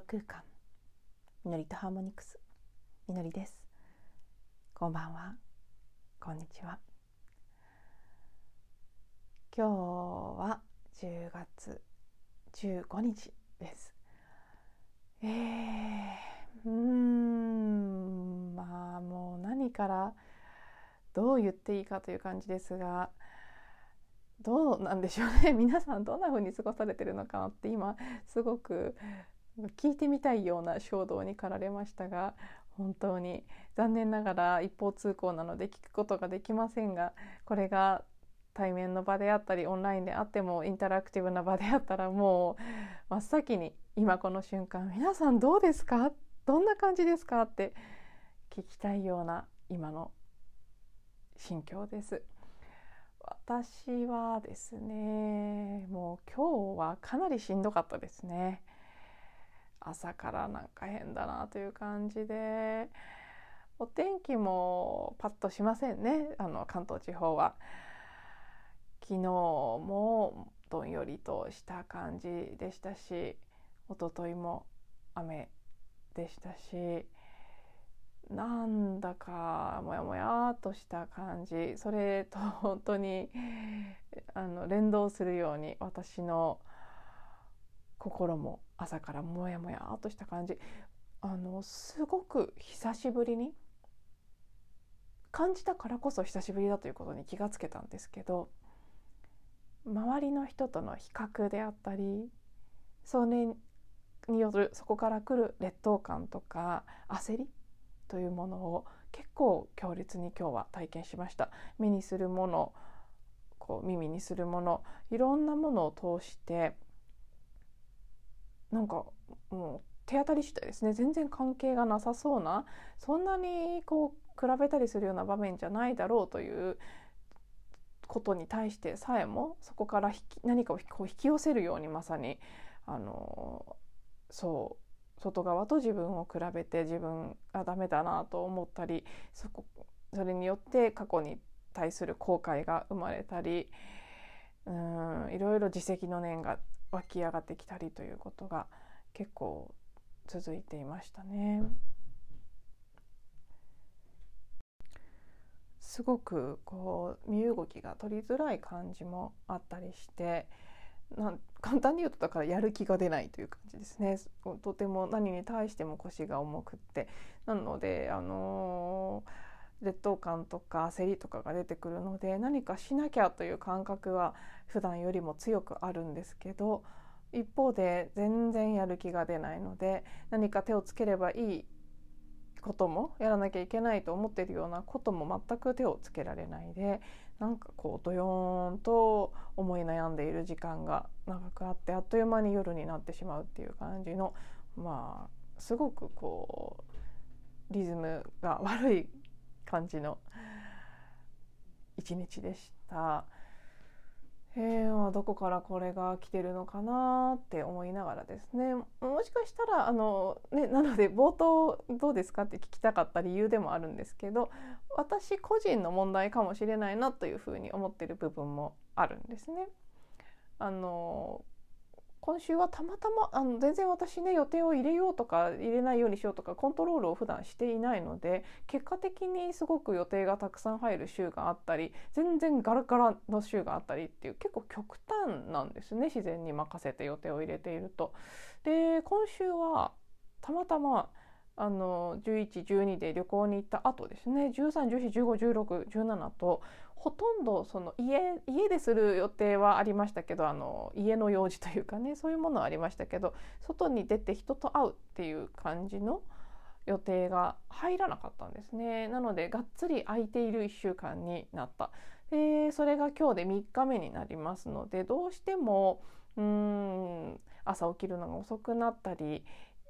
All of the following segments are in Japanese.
自分に帰るゼロ空間みのりとハーモニクス。みのりです。こんばんは。こんにちは。今日は10月15日です。えー、うん。まあもう何からどう言っていいかという感じですがどうなんでしょうね。皆さんどんな風に過ごされてるのかなって今すごく聞いてみたいような衝動に駆られましたが本当に。残念ながら一方通行なので聞くことができませんがこれが対面の場であったりオンラインであってもインタラクティブな場であったらもう真っ先に今この瞬間皆さんどうですか？どんな感じですか？って聞きたいような今の心境です。私はですねもう今日はかなりしんどかったですね。朝からなんか変だなという感じでお天気もパッとしませんねあの関東地方は。昨日もどんよりとした感じでしたし一昨日も雨でしたしなんだかモヤモヤとした感じ。それと本当にあの連動するように私の心も朝からモヤモヤとした感じ。あのすごく久しぶりに感じたからこそ久しぶりだということに気がつけたんですけど周りの人との比較であったりそれによるそこから来る劣等感とか焦りというものを結構強烈に今日は体験しました。目にするものこう耳にするものいろんなものを通してなんかもう手当たり次第ですね。全然関係がなさそうなそんなにこう比べたりするような場面じゃないだろうということに対してさえもそこから何かをこう引き寄せるようにまさにあのそう外側と自分を比べて自分がダメだなと思ったりそこそれによって過去に対する後悔が生まれたりうんいろいろ自責の念が湧き上がってきたりということが結構続いていましたね。すごくこう身動きが取りづらい感じもあったりしてなん簡単に言うとだからやる気が出ないという感じですねとても何に対しても腰が重くってなのであのー、劣等感とか焦りとかが出てくるので何かしなきゃという感覚は普段よりも強くあるんですけど一方で全然やる気が出ないので何か手をつければいいこともやらなきゃいけないと思っているようなことも全く手をつけられないでなんかこうドヨーンと思い悩んでいる時間が長くあってあっという間に夜になってしまうっていう感じのまあすごくこうリズムが悪い感じの一日でした。えー、どこからこれが来てるのかなって思いながらですねもしかしたらあの、ね、なので冒頭どうですかって聞きたかった理由でもあるんですけど私個人の問題かもしれないなというふうに思ってる部分もあるんですね。あの今週はたまたまあの全然私ね予定を入れようとか入れないようにしようとかコントロールを普段していないので結果的にすごく予定がたくさん入る週があったり全然ガラガラの週があったりっていう結構極端なんですね自然に任せて予定を入れていると。で今週はたまたまあの1112で旅行に行った後ですね1314151617とほとんどその家家でする予定はありましたけどあの家の用事というかねそういうものはありましたけど外に出て人と会うっていう感じの予定が入らなかったんですね。なのでがっつり空いている1週間になった。でそれが今日で3日目になりますのでどうしてもうーん朝起きるのが遅くなったり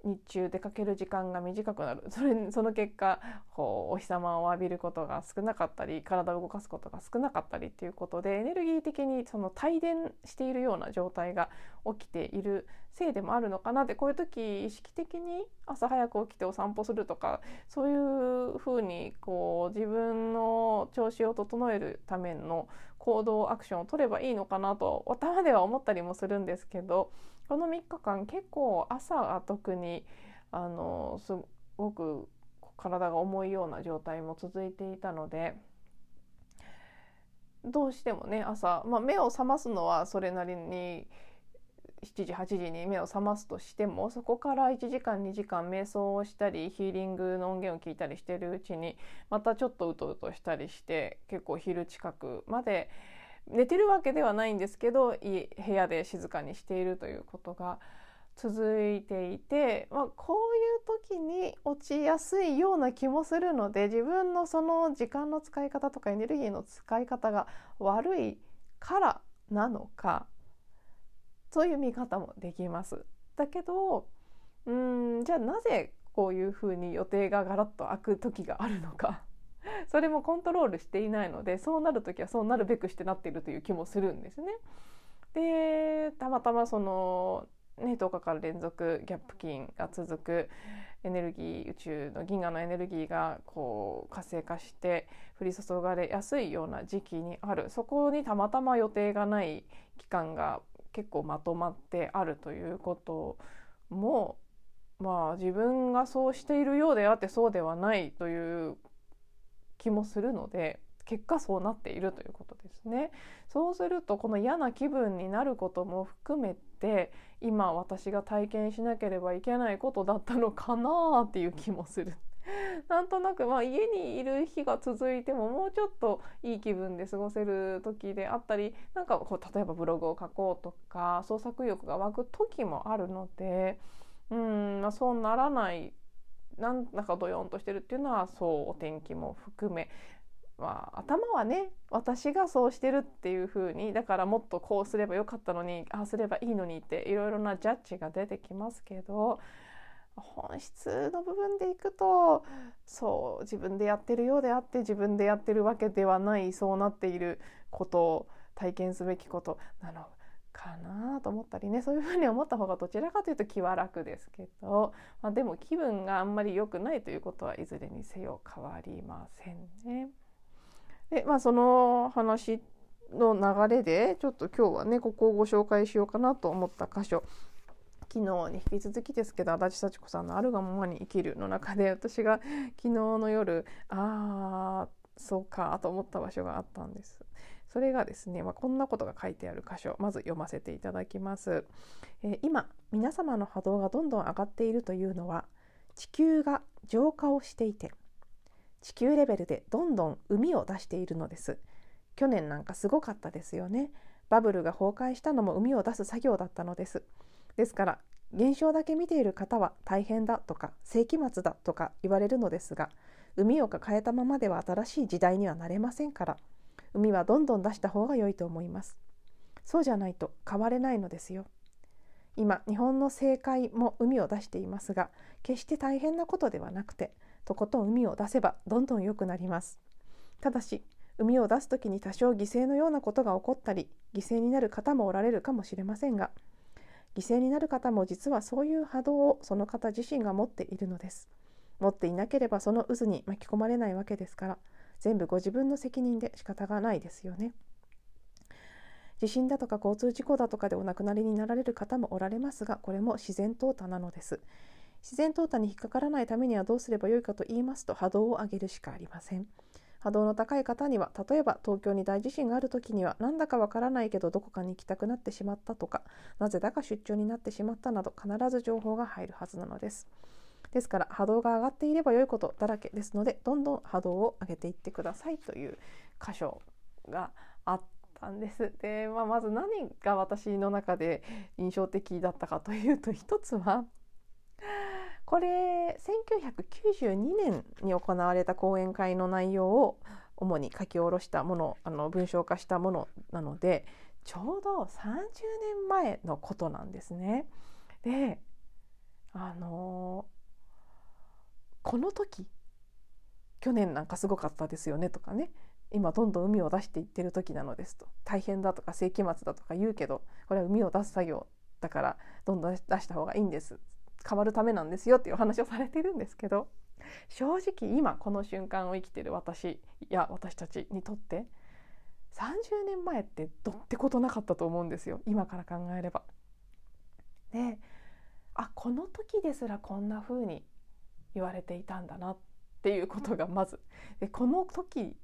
日中出かける時間が短くなる。それその結果こうお日様を浴びることが少なかったり体を動かすことが少なかったりっていうことでエネルギー的にその帯電しているような状態が起きているせいでもあるのかなってこういう時意識的に朝早く起きてお散歩するとかそういうふうにこう自分の調子を整えるための行動アクションを取ればいいのかなと頭では思ったりもするんですけどこの3日間結構朝は特にあのすごく体が重いような状態も続いていたのでどうしてもね朝、まあ、目を覚ますのはそれなりに7時8時に目を覚ますとしてもそこから1時間2時間瞑想をしたりヒーリングの音源を聞いたりしてるうちにまたちょっとうとうとしたりして結構昼近くまで寝てるわけではないんですけど部屋で静かにしているということが続いていて、まあ、こういう時に落ちやすいような気もするので自分のその時間の使い方とかエネルギーの使い方が悪いからなのかそういう見方もできます。だけどうんじゃあなぜこういうふうに予定がガラッと開く時があるのかそれもコントロールしていないのでそうなる時はそうなるべくしてなっているという気もするんですね。でたまたまそのね、10日から連続ギャップ金が続くエネルギー宇宙の銀河のエネルギーがこう活性化して降り注がれやすいような時期にあるそこにたまたま予定がない期間が結構まとまってあるということもまあ自分がそうしているようであってそうではないという気もするので結果そうなっているということですね。そうするとこの嫌な気分になることも含めて今私が体験しなければいけないことだったのかなっていう気もする。なんとなくまあ家にいる日が続いてももうちょっといい気分で過ごせる時であったりなんかこう例えばブログを書こうとか創作意欲が湧く時もあるのでうん、まあ、そうならないなんだかドヨンとしてるっていうのはそうお天気も含めまあ、頭はね私がそうしてるっていう風にだからもっとこうすればよかったのにああすればいいのにっていろいろなジャッジが出てきますけど本質の部分でいくとそう自分でやってるようであって自分でやってるわけではないそうなっていることを体験すべきこと。なのかなと思ったりねそういうふうに思った方がどちらかというと気は楽ですけど、まあ、でも気分があんまり良くないということはいずれにせよ変わりませんね。でまあその話の流れでちょっと今日はねここをご紹介しようかなと思った箇所昨日に引き続きですけど足立幸子さんの「あるがままに生きる」の中で私が昨日の夜ああそうかと思った場所があったんです。それがですね、まあ、こんなことが書いてある箇所まず読ませていただきます、えー、今皆様の波動がどんどん上がっているというのは地球が浄化をしていて地球レベルでどんどん海を出しているのです。去年なんかすごかったですよね。バブルが崩壊したのも海を出す作業だったのです。ですから現象だけ見ている方は大変だとか世紀末だとか言われるのですが海を抱えたままでは新しい時代にはなれませんから。海はどんどん出した方が良いと思います。そうじゃないと変われないのですよ。今日本の政界も海を出していますが決して大変なことではなくてとことん海を出せばどんどん良くなります。ただし海を出す時に多少犠牲のようなことが起こったり犠牲になる方もおられるかもしれませんが犠牲になる方も実はそういう波動をその方自身が持っているのです。持っていなければその渦に巻き込まれないわけですから全部ご自分の責任で仕方がないですよね。地震だとか交通事故だとかでお亡くなりになられる方もおられますがこれも自然淘汰なのです。自然淘汰に引っかからないためにはどうすればよいかと言いますと波動を上げるしかありません。波動の高い方には例えば東京に大地震がある時にはなんだかわからないけどどこかに行きたくなってしまったとかなぜだか出張になってしまったなど必ず情報が入るはずなのです。ですから波動が上がっていれば良いことだらけですのでどんどん波動を上げていってくださいという箇所があったんです。で、まあ、まず何が私の中で印象的だったかというと一つはこれ1992年に行われた講演会の内容を主に書き下ろしたものあの文章化したものなのでちょうど30年前のことなんですね。であのこの時去年なんかすごかったですよねとかね。今どんどん海を出していってる時なのですと。大変だとか世紀末だとか言うけどこれは海を出す作業だからどんどん出した方がいいんです。変わるためなんですよっていうお話をされてるんですけど正直今この瞬間を生きてる私や私たちにとって30年前ってどってことなかったと思うんですよ。今から考えれば。であこの時ですらこんな風に言われていたんだなっていうことがまず。でこの時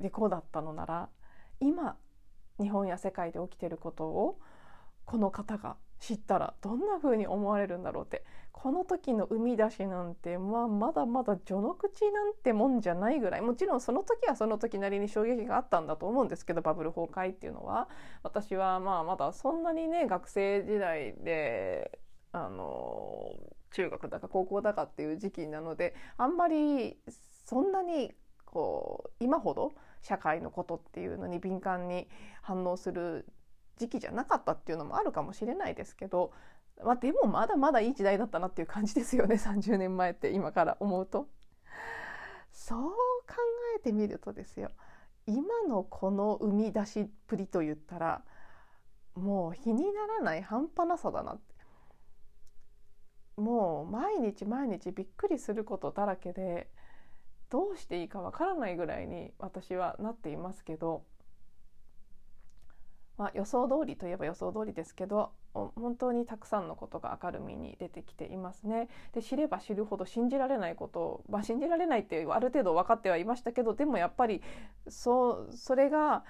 でこうだったのなら今日本や世界で起きてることをこの方が知ったらどんな風に思われるんだろうってこの時の生み出しなんて、まあ、まだまだ序の口なんてもんじゃないぐらいもちろんその時はその時なりに衝撃があったんだと思うんですけどバブル崩壊っていうのは。私はまあまだそんなにね学生時代であの中学だか高校だかっていう時期なのであんまりそんなにこう今ほど社会のことっていうのに敏感に反応する時期じゃなかったっていうのもあるかもしれないですけど、まあ、でもまだまだいい時代だったなっていう感じで すよね30年前って今から思うと。そう考えてみるとですよ今のこの生み出しっぷりと言ったらもう比にならない半端なさだなってもう毎日毎日びっくりすることだらけでどうしていいかわからないぐらいに私はなっていますけどまあ、予想通りといえば予想通りですけど本当にたくさんのことが明るみに出てきていますね。で知れば知るほど信じられないことを、まあ、信じられないってある程度分かってはいましたけどでもやっぱりそそれが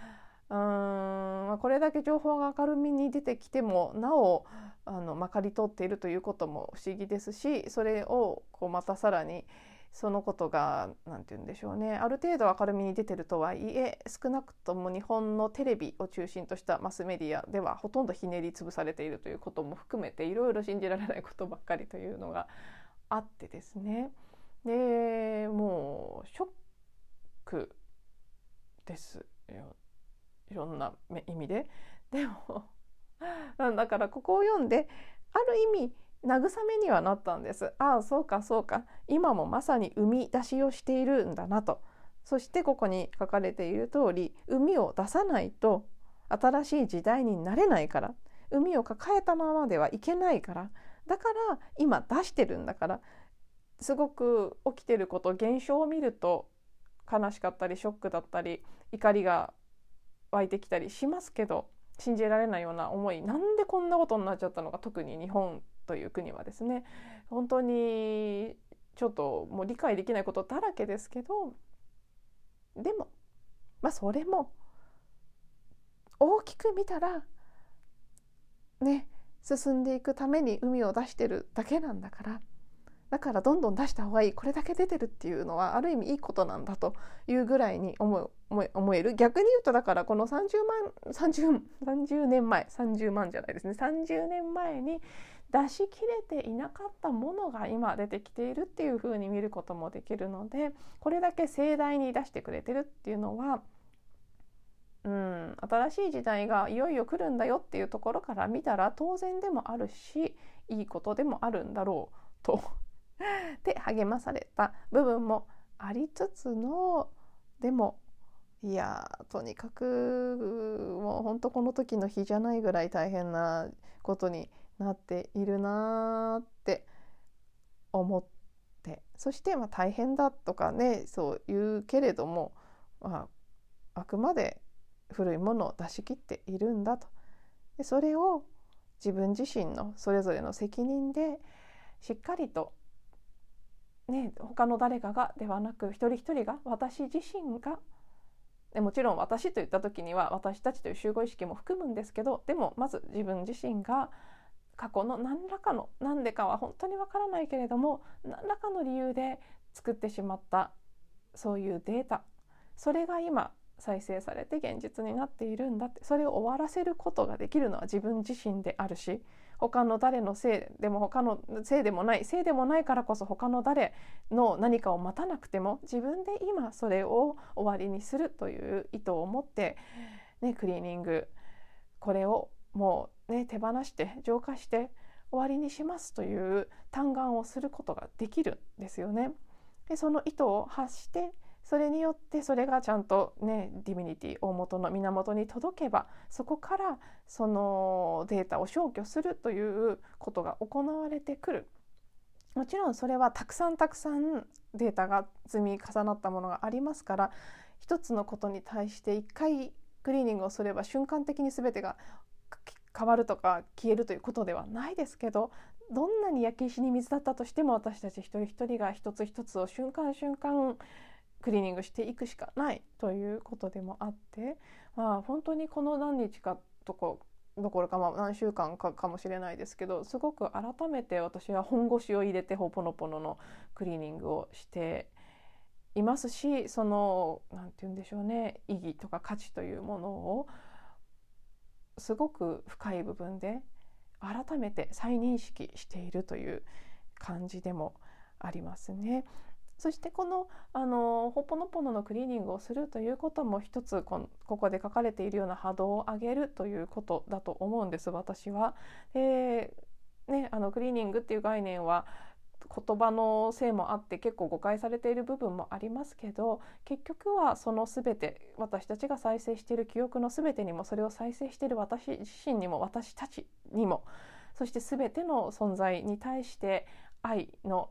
うん、これだけ情報が明るみに出てきてもなおあのまかり通っているということも不思議ですしそれをこうまたさらにそのことが何て言うんでしょうねある程度明るみに出てるとはいえ少なくとも日本のテレビを中心としたマスメディアではほとんどひねり潰されているということも含めていろいろ信じられないことばっかりというのがあってですね。でもうショックですよ。いろんな意味で。でも だからここを読んである意味慰めにはなったんです。ああそうかそうか。今もまさに生み出しをしているんだなと。そしてここに書かれている通り海を出さないと新しい時代になれないから。海を抱えたままではいけないから。だから今出してるんだから。すごく起きてること現象を見ると悲しかったりショックだったり怒りが湧いてきたりしますけど信じられないような思いなんでこんなことになっちゃったのか特に日本という国はですね。本当にちょっともう理解できないことだらけですけどでもまあそれも大きく見たらね進んでいくために海を出してるだけなんだからだからどんどん出した方がいいこれだけ出てるっていうのはある意味いいことなんだというぐらいに思う。思える。逆に言うとだからこの30万 30, 30年前30万じゃないですね。30年前に出し切れていなかったものが今出てきているっていうふうに見ることもできるのでこれだけ盛大に出してくれてるっていうのはうん新しい時代がいよいよ来るんだよっていうところから見たら当然でもあるしいいことでもあるんだろうと。で励まされた部分もありつつのでもいやとにかくもうほんとこの時の日じゃないぐらい大変なことになっているなって思ってそしてまあ大変だとかねそう言うけれども、まあ、あくまで古いものを出し切っているんだと。でそれを自分自身のそれぞれの責任でしっかりとね他の誰かがではなく一人一人が私自身がでもちろん私といった時には私たちという集合意識も含むんですけどでもまず自分自身が過去の何らかの何でかは本当にわからないけれども何らかの理由で作ってしまった。そういうデータそれが今再生されて現実になっているんだって。それを終わらせることができるのは自分自身であるし他の誰のせいでも他のせいでもないせいでもないからこそ他の誰の何かを待たなくても自分で今それを終わりにするという意図を持って、ね、クリーニングこれをもうね手放して浄化して終わりにしますという嘆願をすることができるんですよね。でその意図を発してそれによってそれがちゃんとねディビニティ大元の源に届けばそこからそのデータを消去するということが行われてくる。もちろんそれはたくさんたくさんデータが積み重なったものがありますから一つのことに対して一回クリーニングをすれば瞬間的に全てが変わるとか消えるということではないですけどどんなに焼け石に水だったとしても私たち一人一人が一つ一つを瞬間瞬間クリーニングしていくしかないということでもあって、まあ、本当にこの何日かとこどころかまあ何週間かかもしれないですけどすごく改めて私は本腰を入れてほぽのぽののクリーニングをしていますしその何て言うんでしょうね意義とか価値というものをすごく深い部分で改めて再認識しているという感じでもありますね。そしてこのあのほっぽのぽののクリーニングをするということも一つここで書かれているような波動を上げるということだと思うんです私は。でね、あのクリーニングっていう概念は言葉のせいもあって結構誤解されている部分もありますけど結局はその全て私たちが再生している記憶の全てにもそれを再生している私自身にも私たちにもそして全ての存在に対して愛の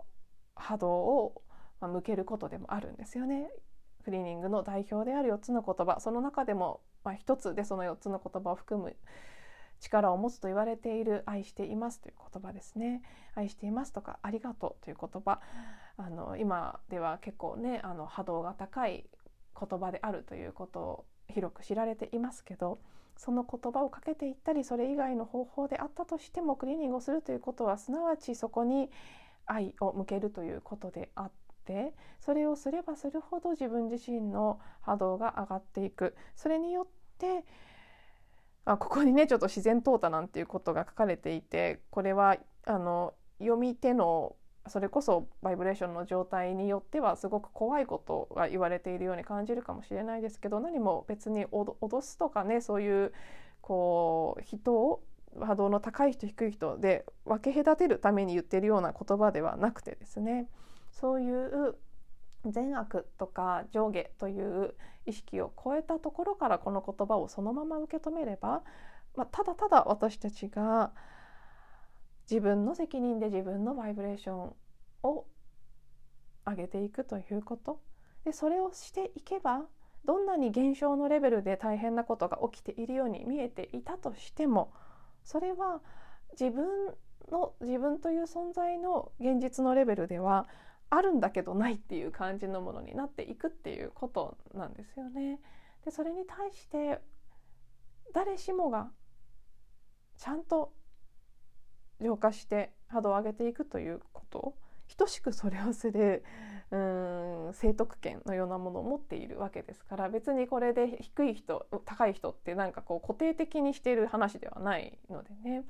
波動をまあ、向けることでもあるんですよね。クリーニングの代表である4つの言葉。その中でも、ま、1つでその4つの言葉を含む力を持つと言われている「愛しています」という言葉ですね「愛しています」とか「ありがとう」という言葉。あの今では結構ねあの波動が高い言葉であるということを広く知られていますけどその言葉をかけていったりそれ以外の方法であったとしてもクリーニングをするということはすなわちそこに愛を向けるということであってってそれをすればするほど自分自身の波動が上がっていく。それによってあここにねちょっと自然淘汰なんていうことが書かれていてこれはあの読み手のそれこそバイブレーションの状態によってはすごく怖いことが言われているように感じるかもしれないですけど何も別に脅すとかねそういうこう人を波動の高い人低い人で分け隔てるために言ってるような言葉ではなくてですね。そういう善悪とか上下という意識を超えたところからこの言葉をそのまま受け止めれば、まあ、ただただ私たちが自分の責任で自分のバイブレーションを上げていくということ。でそれをしていけばどんなに現象のレベルで大変なことが起きているように見えていたとしてもそれは自分の自分という存在の現実のレベルではあるんだけどないっていう感じのものになっていくっていうことなんですよね。でそれに対して誰しもがちゃんと浄化して波動を上げていくということ等しくそれをするうん聖徳権のようなものを持っているわけですから別にこれで低い人高い人ってなんかこう固定的にしている話ではないのでね。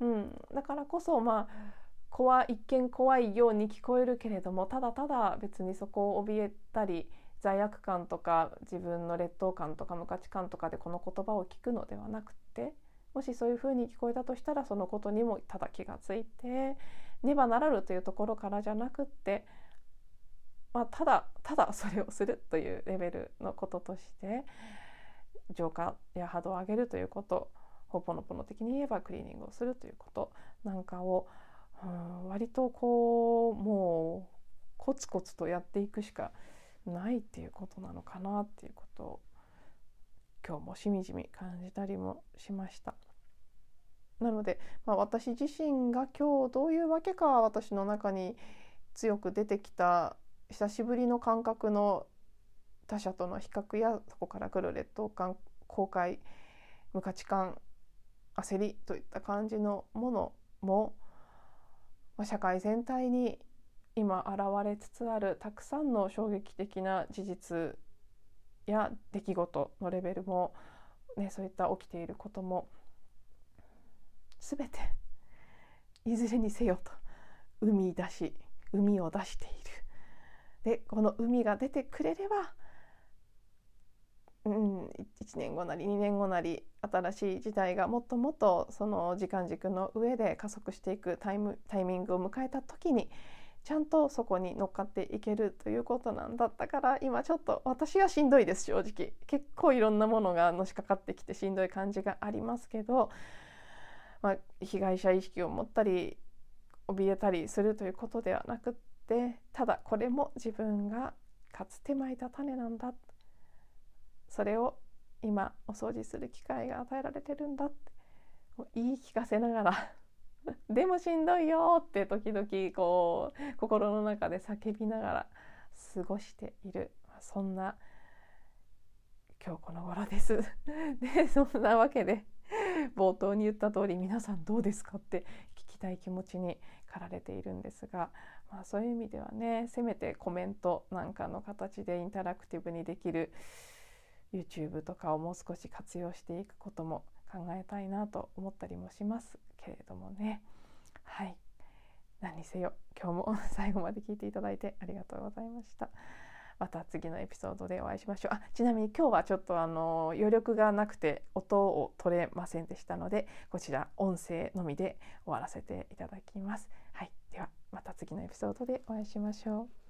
うん、だからこそまあ怖一見怖いように聞こえるけれどもただただ別にそこを怯えたり罪悪感とか自分の劣等感とか無価値観とかでこの言葉を聞くのではなくてもしそういうふうに聞こえたとしたらそのことにもただ気がついてねばならぬというところからじゃなくって、まあ、ただただそれをするというレベルのこととして浄化や波動を上げるということほぽのぽの的に言えばクリーニングをするということなんかをうん割とこうもうコツコツとやっていくしかないっていうことなのかなっていうことを今日もしみじみ感じたりもしました。なので、まあ、私自身が今日どういうわけか私の中に強く出てきた久しぶりの感覚の他者との比較やそこから来る劣等感後悔無価値観焦りといった感じのものもまあ、社会全体に今現れつつあるたくさんの衝撃的な事実や出来事のレベルも、ね、そういった起きていることも全て いずれにせよと海出し海を出している。でこの海が出てくれればうん、1年後なり2年後なり新しい時代がもっともっとその時間軸の上で加速していくタイムタイミングを迎えた時にちゃんとそこに乗っかっていけるということなんだったから今ちょっと私はしんどいです正直。結構いろんなものがのしかかってきてしんどい感じがありますけど、まあ、被害者意識を持ったり怯えたりするということではなくってただこれも自分がかつてまいた種なんだってそれを今お掃除する機会が与えられてるんだって言い聞かせながら でもしんどいよって時々こう心の中で叫びながら過ごしているそんな今日この頃です。でそんなわけで冒頭に言った通り皆さんどうですかって聞きたい気持ちに駆られているんですが、まあ、そういう意味ではねせめてコメントなんかの形でインタラクティブにできる YouTube とかをもう少し活用していくことも考えたいなと思ったりもしますけれどもね。はい。何にせよ今日も 最後まで聞いていただいてありがとうございました。また次のエピソードでお会いしましょう。あちなみに今日はちょっとあの余力がなくて音を取れませんでしたのでこちら音声のみで終わらせていただきます。はい。ではまた次のエピソードでお会いしましょう。